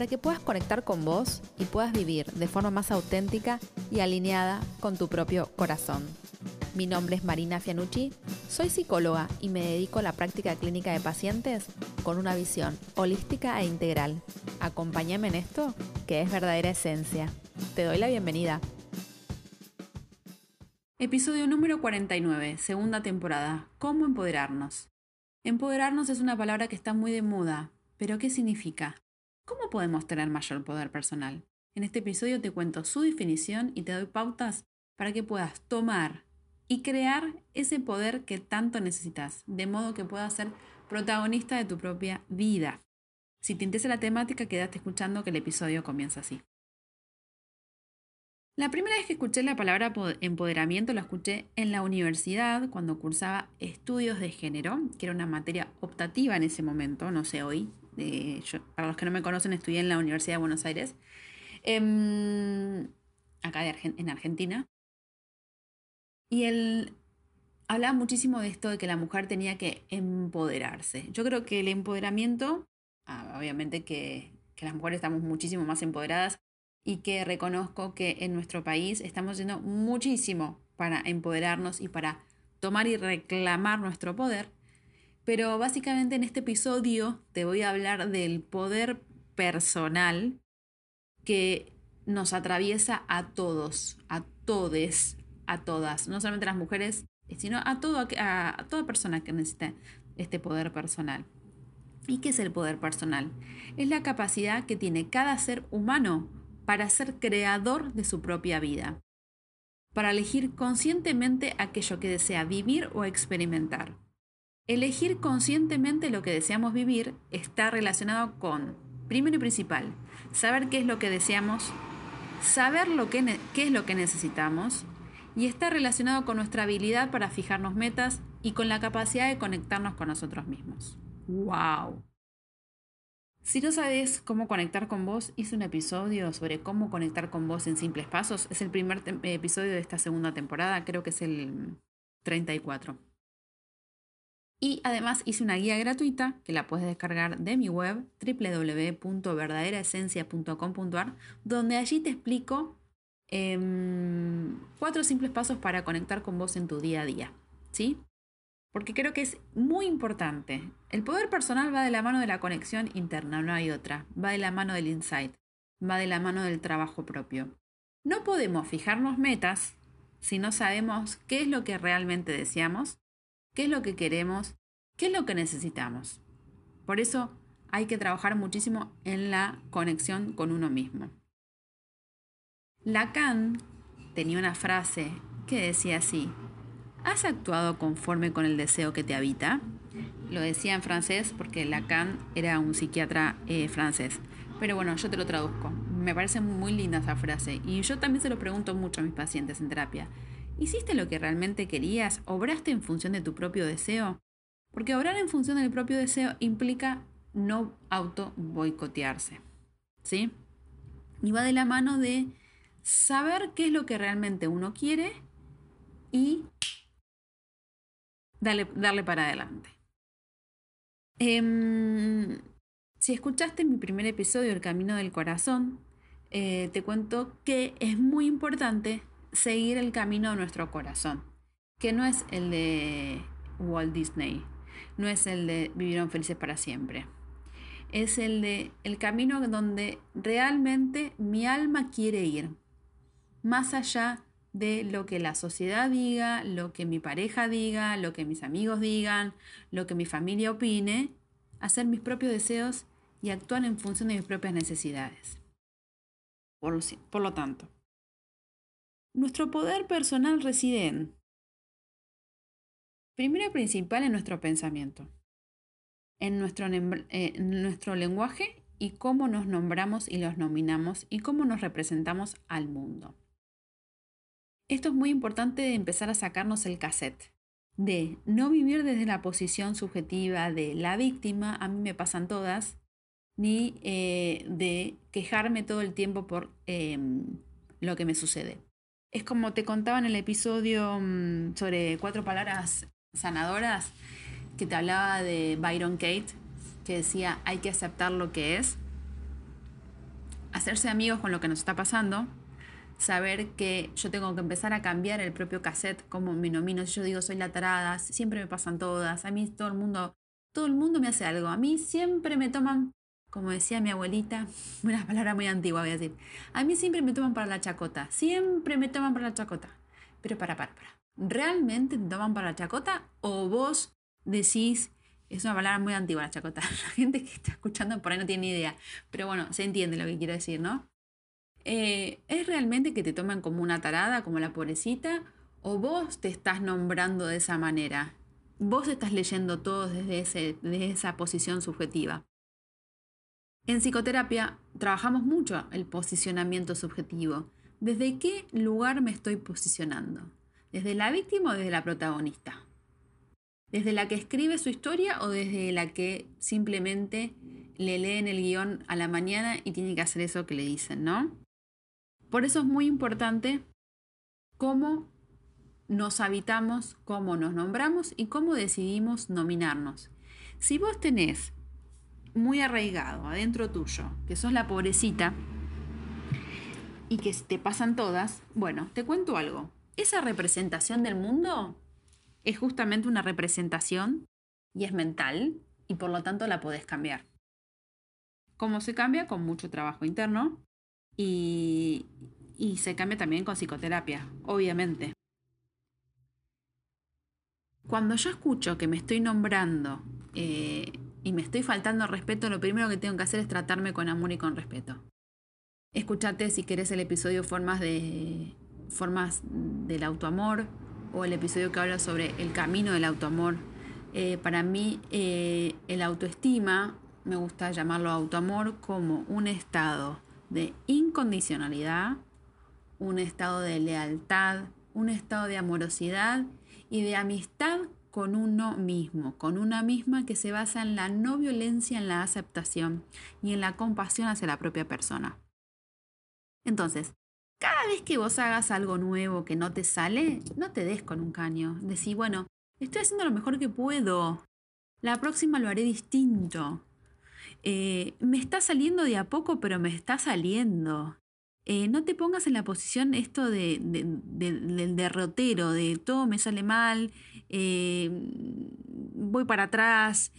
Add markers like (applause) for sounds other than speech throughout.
para que puedas conectar con vos y puedas vivir de forma más auténtica y alineada con tu propio corazón. Mi nombre es Marina Fianucci, soy psicóloga y me dedico a la práctica clínica de pacientes con una visión holística e integral. Acompáñame en esto, que es verdadera esencia. Te doy la bienvenida. Episodio número 49, segunda temporada. ¿Cómo empoderarnos? Empoderarnos es una palabra que está muy de moda, pero ¿qué significa? ¿Cómo podemos tener mayor poder personal? En este episodio te cuento su definición y te doy pautas para que puedas tomar y crear ese poder que tanto necesitas, de modo que puedas ser protagonista de tu propia vida. Si te interesa la temática, quédate escuchando que el episodio comienza así. La primera vez que escuché la palabra empoderamiento la escuché en la universidad cuando cursaba estudios de género, que era una materia optativa en ese momento, no sé hoy. Para los que no me conocen, estudié en la Universidad de Buenos Aires, em, acá en Argentina. Y él hablaba muchísimo de esto de que la mujer tenía que empoderarse. Yo creo que el empoderamiento, ah, obviamente que, que las mujeres estamos muchísimo más empoderadas, y que reconozco que en nuestro país estamos haciendo muchísimo para empoderarnos y para tomar y reclamar nuestro poder. Pero básicamente en este episodio te voy a hablar del poder personal que nos atraviesa a todos, a todes, a todas, no solamente a las mujeres, sino a, todo, a, toda persona que necesita este poder personal. ¿Y qué es el poder personal? Es la capacidad que tiene cada ser humano para ser creador de su propia vida, para elegir conscientemente aquello que desea vivir o experimentar. Elegir conscientemente lo que deseamos vivir está relacionado con, primero y principal, saber qué es lo que deseamos, saber lo que qué es lo que necesitamos y está relacionado con nuestra habilidad para fijarnos metas y con la capacidad de conectarnos con nosotros mismos. ¡Wow! Si no sabes cómo conectar con vos, hice un episodio sobre cómo conectar con vos en simples pasos. Es el primer episodio de esta segunda temporada, creo que es el 34. Y además hice una guía gratuita que la puedes descargar de mi web www.verdaderaesencia.com.ar, donde allí te explico em, cuatro simples pasos para conectar con vos en tu día a día. ¿Sí? porque creo que es muy importante. El poder personal va de la mano de la conexión interna, no hay otra. Va de la mano del insight, va de la mano del trabajo propio. No podemos fijarnos metas si no sabemos qué es lo que realmente deseamos, qué es lo que queremos, qué es lo que necesitamos. Por eso hay que trabajar muchísimo en la conexión con uno mismo. Lacan tenía una frase que decía así, ¿Has actuado conforme con el deseo que te habita? Lo decía en francés porque Lacan era un psiquiatra eh, francés. Pero bueno, yo te lo traduzco. Me parece muy linda esa frase. Y yo también se lo pregunto mucho a mis pacientes en terapia. ¿Hiciste lo que realmente querías? ¿Obraste en función de tu propio deseo? Porque obrar en función del propio deseo implica no auto boicotearse. ¿Sí? Y va de la mano de saber qué es lo que realmente uno quiere y darle para adelante. Em, si escuchaste mi primer episodio, El Camino del Corazón, eh, te cuento que es muy importante seguir el camino de nuestro corazón, que no es el de Walt Disney, no es el de Vivieron felices para siempre. Es el de el camino donde realmente mi alma quiere ir, más allá de lo que la sociedad diga, lo que mi pareja diga, lo que mis amigos digan, lo que mi familia opine, hacer mis propios deseos y actuar en función de mis propias necesidades. Por, lo tanto, nuestro poder personal reside en, primero y principal, en nuestro pensamiento, en nuestro, eh, nuestro lenguaje y cómo nos nombramos y los nominamos y cómo nos representamos al mundo. Esto es muy importante de empezar a sacarnos el cassette, de no vivir desde la posición subjetiva de la víctima, a mí me pasan todas, ni eh, de quejarme todo el tiempo por em, lo que me sucede. Es como te contaba en el episodio mm, sobre cuatro palabras sanadoras, que te hablaba de Byron Kate, que decía hay que aceptar lo que es, hacerse amigos con lo que nos está pasando, saber que yo tengo que empezar a cambiar el propio cassette, como me nomino, yo digo soy la tarada, siempre me pasan todas, a mí todo el mundo, todo el mundo me hace algo, a mí siempre me toman, como decía mi abuelita, (laughs) una palabra muy antigua voy a decir, a mí siempre me toman para la chacota, siempre me toman para la chacota, pero para, para, para, ¿realmente te toman para la chacota o vos decís, es una palabra muy antigua la chacota, (laughs) la gente que está escuchando por ahí no tiene ni idea, pero bueno, se entiende lo que quiero decir, ¿no? Eh, ¿Es realmente que te toman como una tarada, como la pobrecita? ¿O vos te estás nombrando de esa manera? Vos estás leyendo todo desde, ese, desde esa posición subjetiva. En psicoterapia trabajamos mucho el posicionamiento subjetivo. ¿Desde qué lugar me estoy posicionando? ¿Desde la víctima o desde la protagonista? ¿Desde la que escribe su historia o desde la que simplemente le lee en el guion a la mañana y tiene que hacer eso que le dicen, ¿no? Por eso es muy importante cómo nos habitamos, cómo nos nombramos y cómo decidimos nominarnos. Si vos tenés muy arraigado adentro tuyo, que sos la pobrecita y que te pasan todas, bueno, te cuento algo. Esa representación del mundo es justamente una representación y es mental y por lo tanto la podés cambiar. ¿Cómo se cambia? Con mucho trabajo interno y, se cambia también con psicoterapia, obviamente. Cuando yo escucho que me estoy nombrando eh, y me estoy faltando respeto, lo primero que tengo que hacer es tratarme con amor y con respeto. Escúchate si querés el episodio Formas, de, formas del autoamor o el episodio que habla sobre el camino del autoamor. Eh, para mí eh, el autoestima, me gusta llamarlo autoamor como un estado de incondicionalidad, un estado de lealtad, un estado de amorosidad y de amistad con uno mismo, con una misma que se basa en la no violencia, en la aceptación y en la compasión hacia la propia persona. Entonces, cada vez que vos hagas algo nuevo que no te sale, no te des con un caño. Decí, bueno, estoy haciendo lo mejor que puedo. La próxima lo haré distinto. Eh, me está saliendo de a poco, pero me está saliendo. Eh, no te pongas en la posición esto de, del derrotero, de todo me sale mal, eh, voy para atrás.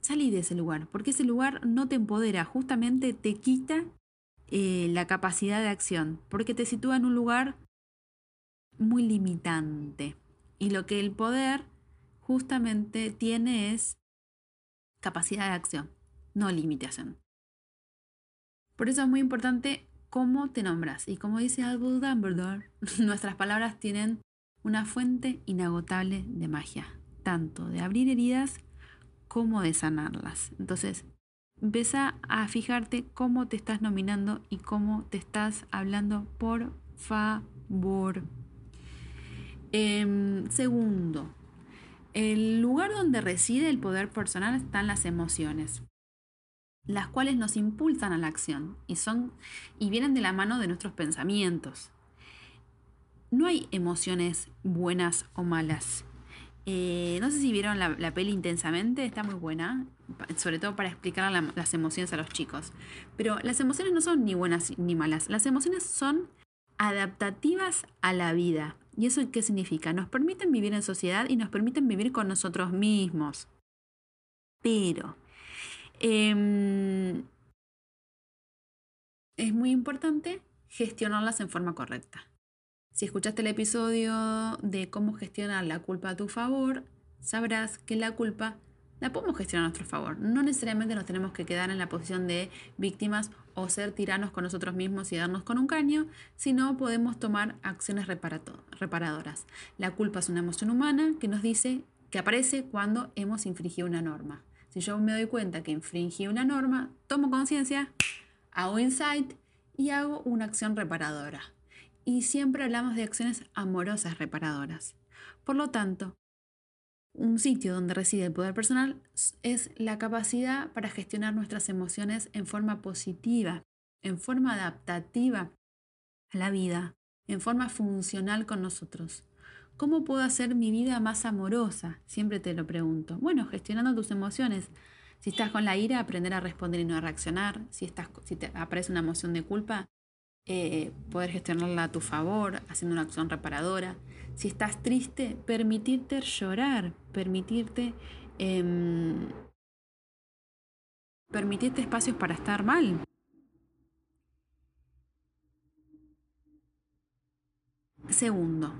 salí de ese lugar, porque ese lugar no te empodera, justamente te quita la capacidad de acción, porque te sitúa en un lugar muy limitante. Y lo que el poder justamente tiene es capacidad de acción, no limitación. Por eso es muy importante cómo te nombras. Y como dice Albus Dumbledore, (laughs) nuestras palabras tienen una fuente inagotable de magia, tanto de abrir heridas como de sanarlas. Entonces, empieza a fijarte cómo te estás nominando y cómo te estás hablando, por favor. Em, segundo, el lugar donde reside el poder personal están las emociones, las cuales nos impulsan a la acción y, son, y vienen de la mano de nuestros pensamientos. No hay emociones buenas o malas. Eh, no sé si vieron la, peli intensamente, está muy buena, sobre todo para explicar las emociones a los chicos. Pero las emociones no son ni buenas ni malas, las emociones son adaptativas a la vida. ¿Y eso qué significa? Nos permiten vivir en sociedad y nos permiten vivir con nosotros mismos. Pero em, es muy importante gestionarlas en forma correcta. Si escuchaste el episodio de cómo gestionar la culpa a tu favor, sabrás que la culpa la podemos gestionar a nuestro favor. No necesariamente nos tenemos que quedar en la posición de víctimas o ser tiranos con nosotros mismos y darnos con un caño, sino podemos tomar acciones reparadoras. La culpa es una emoción humana que nos dice que aparece cuando hemos infringido una norma. Si yo me doy cuenta que infringí una norma, tomo conciencia, hago insight y hago una acción reparadora. y siempre hablamos de acciones amorosas reparadoras. Por lo tanto, un sitio donde reside el poder personal es la capacidad para gestionar nuestras emociones en forma positiva, en forma adaptativa a la vida, en forma funcional con nosotros. ¿Cómo puedo hacer mi vida más amorosa? Siempre te lo pregunto. Bueno, gestionando tus emociones. Si estás con la ira, aprender a responder y no a reaccionar. Si, estás, si te aparece una emoción de culpa, eh, poder gestionarla a tu favor, haciendo una acción reparadora. Si estás triste, permitirte llorar, permitirte, em, permitirte espacios para estar mal. Segundo,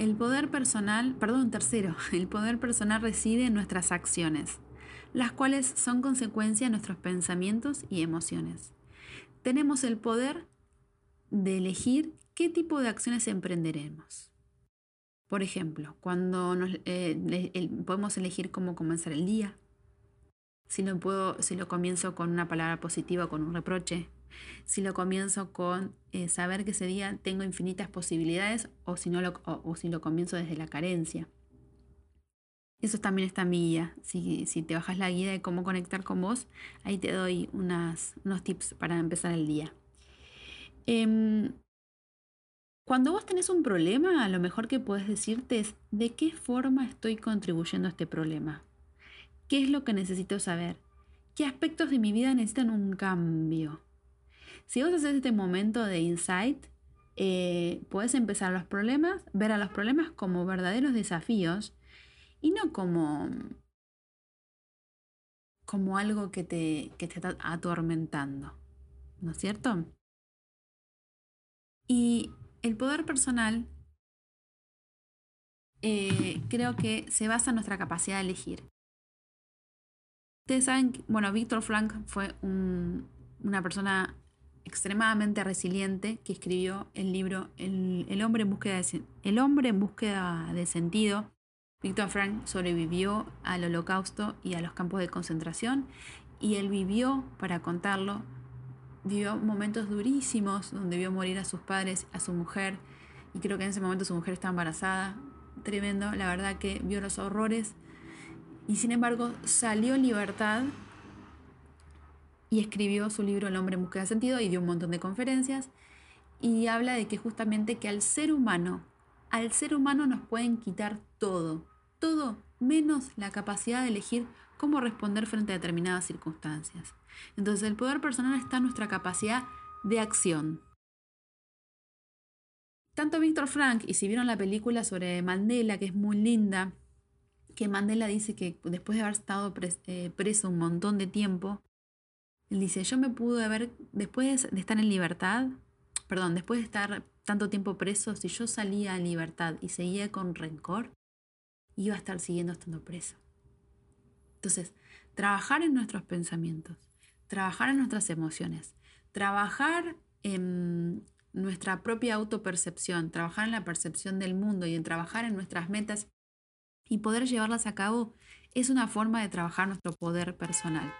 el poder personal, perdón, tercero, (laughs) el poder personal reside en nuestras acciones, las cuales son consecuencia de nuestros pensamientos y emociones. Tenemos el poder de elegir qué tipo de acciones emprenderemos. Por ejemplo, cuando eh, podemos elegir cómo comenzar el día, si lo, puedo, si lo comienzo con una palabra positiva o con un reproche, si lo comienzo con eh, saber que ese día tengo infinitas posibilidades o si, no lo, o, si lo comienzo desde la carencia. Eso también está mi guía. Si, si, te bajas la guía de cómo conectar con vos, ahí te doy unos tips para empezar el día. Em, cuando vos tenés un problema, lo mejor que puedes decirte es de qué forma estoy contribuyendo a este problema. ¿Qué es lo que necesito saber? ¿Qué aspectos de mi vida necesitan un cambio? Si vos haces este momento de insight, eh, puedes empezar los problemas, ver a los problemas como verdaderos desafíos y no como, como algo que te, que te está atormentando. ¿No es cierto? Y el poder personal eh, creo que se basa en nuestra capacidad de elegir. Ustedes saben, bueno, Víctor Frank fue una persona extremadamente resiliente que escribió el libro el, hombre en búsqueda de, el hombre en búsqueda de sentido. Víctor Frank sobrevivió al holocausto y a los campos de concentración y él vivió para contarlo vivió momentos durísimos donde vio morir a sus padres, a su mujer, y creo que en ese momento su mujer estaba embarazada. Tremendo, la verdad que vio los horrores. Y sin embargo salió en libertad y escribió su libro El hombre en búsqueda de sentido y dio un montón de conferencias. Y habla de que justamente que al ser humano, al ser humano nos pueden quitar todo, todo menos la capacidad de elegir cómo responder frente a determinadas circunstancias. Entonces el poder personal está en nuestra capacidad de acción. Tanto Víctor Frank, y si vieron la película sobre Mandela, que es muy linda, que Mandela dice que después de haber estado eh, preso un montón de tiempo, él dice, yo me pude haber, después de estar en libertad, perdón, después de estar tanto tiempo preso, si yo salía en libertad y seguía con rencor, iba a estar siguiendo estando preso. Entonces, trabajar en nuestros pensamientos, trabajar en nuestras emociones, trabajar en nuestra propia autopercepción, trabajar en la percepción del mundo y en trabajar en nuestras metas y poder llevarlas a cabo es una forma de trabajar nuestro poder personal.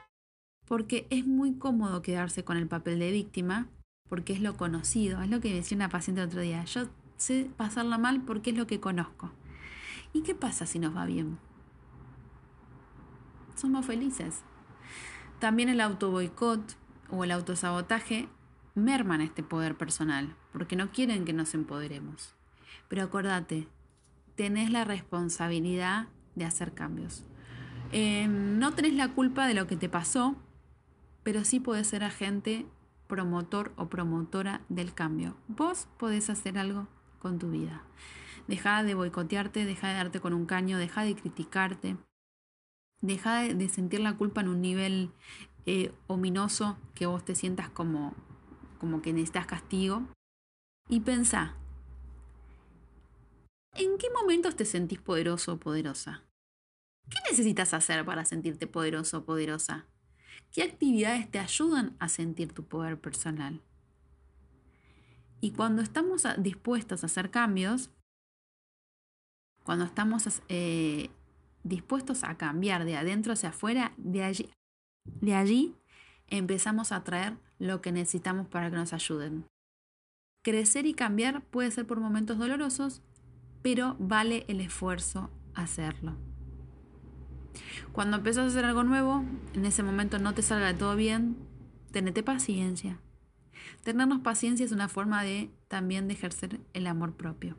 Porque es muy cómodo quedarse con el papel de víctima, porque es lo conocido, es lo que decía una paciente el otro día. Yo sé pasarla mal porque es lo que conozco. ¿Y qué pasa si nos va bien? Somos felices. También el autoboicot o el autosabotaje merman este poder personal, porque no quieren que nos empoderemos. Pero acordate, tenés la responsabilidad de hacer cambios. Eh, no tenés la culpa de lo que te pasó, pero sí podés ser agente, promotor o promotora del cambio. Vos podés hacer algo con tu vida. Deja de boicotearte, deja de darte con un caño, deja de criticarte, Deja de sentir la culpa en un nivel eh, ominoso que vos te sientas como, como que necesitas castigo. Y pensá, ¿en qué momentos te sentís poderoso o poderosa? ¿Qué necesitas hacer para sentirte poderoso o poderosa? ¿Qué actividades te ayudan a sentir tu poder personal? Y cuando estamos dispuestos a hacer cambios, cuando estamos eh, dispuestos a cambiar de adentro hacia afuera, de allí, de allí empezamos a traer lo que necesitamos para que nos ayuden. Crecer y cambiar puede ser por momentos dolorosos, pero vale el esfuerzo hacerlo. Cuando empiezas a hacer algo nuevo, en ese momento no te salga todo bien, tenete paciencia. Tenernos paciencia es una forma de también de ejercer el amor propio.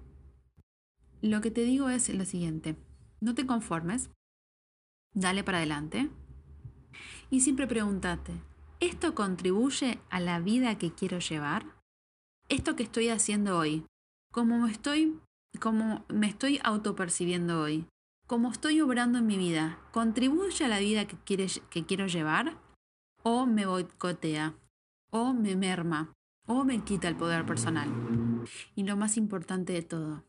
Lo que te digo es lo siguiente, no te conformes, dale para adelante y siempre pregúntate, ¿esto contribuye a la vida que quiero llevar? ¿Esto que estoy haciendo hoy, cómo estoy, cómo me estoy autopercibiendo hoy, cómo estoy obrando en mi vida, contribuye a la vida que, que quiero llevar o me boicotea o me merma o me quita el poder personal? Y lo más importante de todo,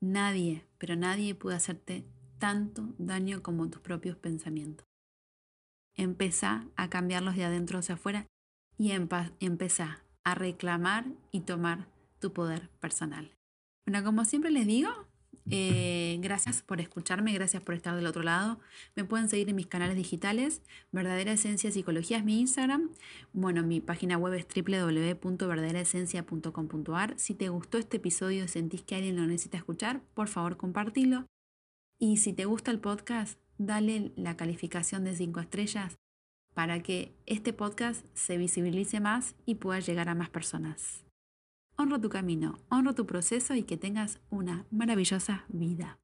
nadie, pero nadie puede hacerte tanto daño como tus propios pensamientos. Empezá a cambiarlos de adentro hacia afuera y empezá a reclamar y tomar tu poder personal. Bueno, como siempre les digo, eh, gracias por escucharme, gracias por estar del otro lado. Me pueden seguir en mis canales digitales. Verdadera Esencia Psicología es mi Instagram. Bueno, mi página web es www.verdaderaesencia.com.ar. Si te gustó este episodio y sentís que alguien lo necesita escuchar, por favor compartilo. Y si te gusta el podcast, dale la calificación de 5 estrellas para que este podcast se visibilice más y pueda llegar a más personas. Honro tu camino, honro tu proceso y que tengas una maravillosa vida.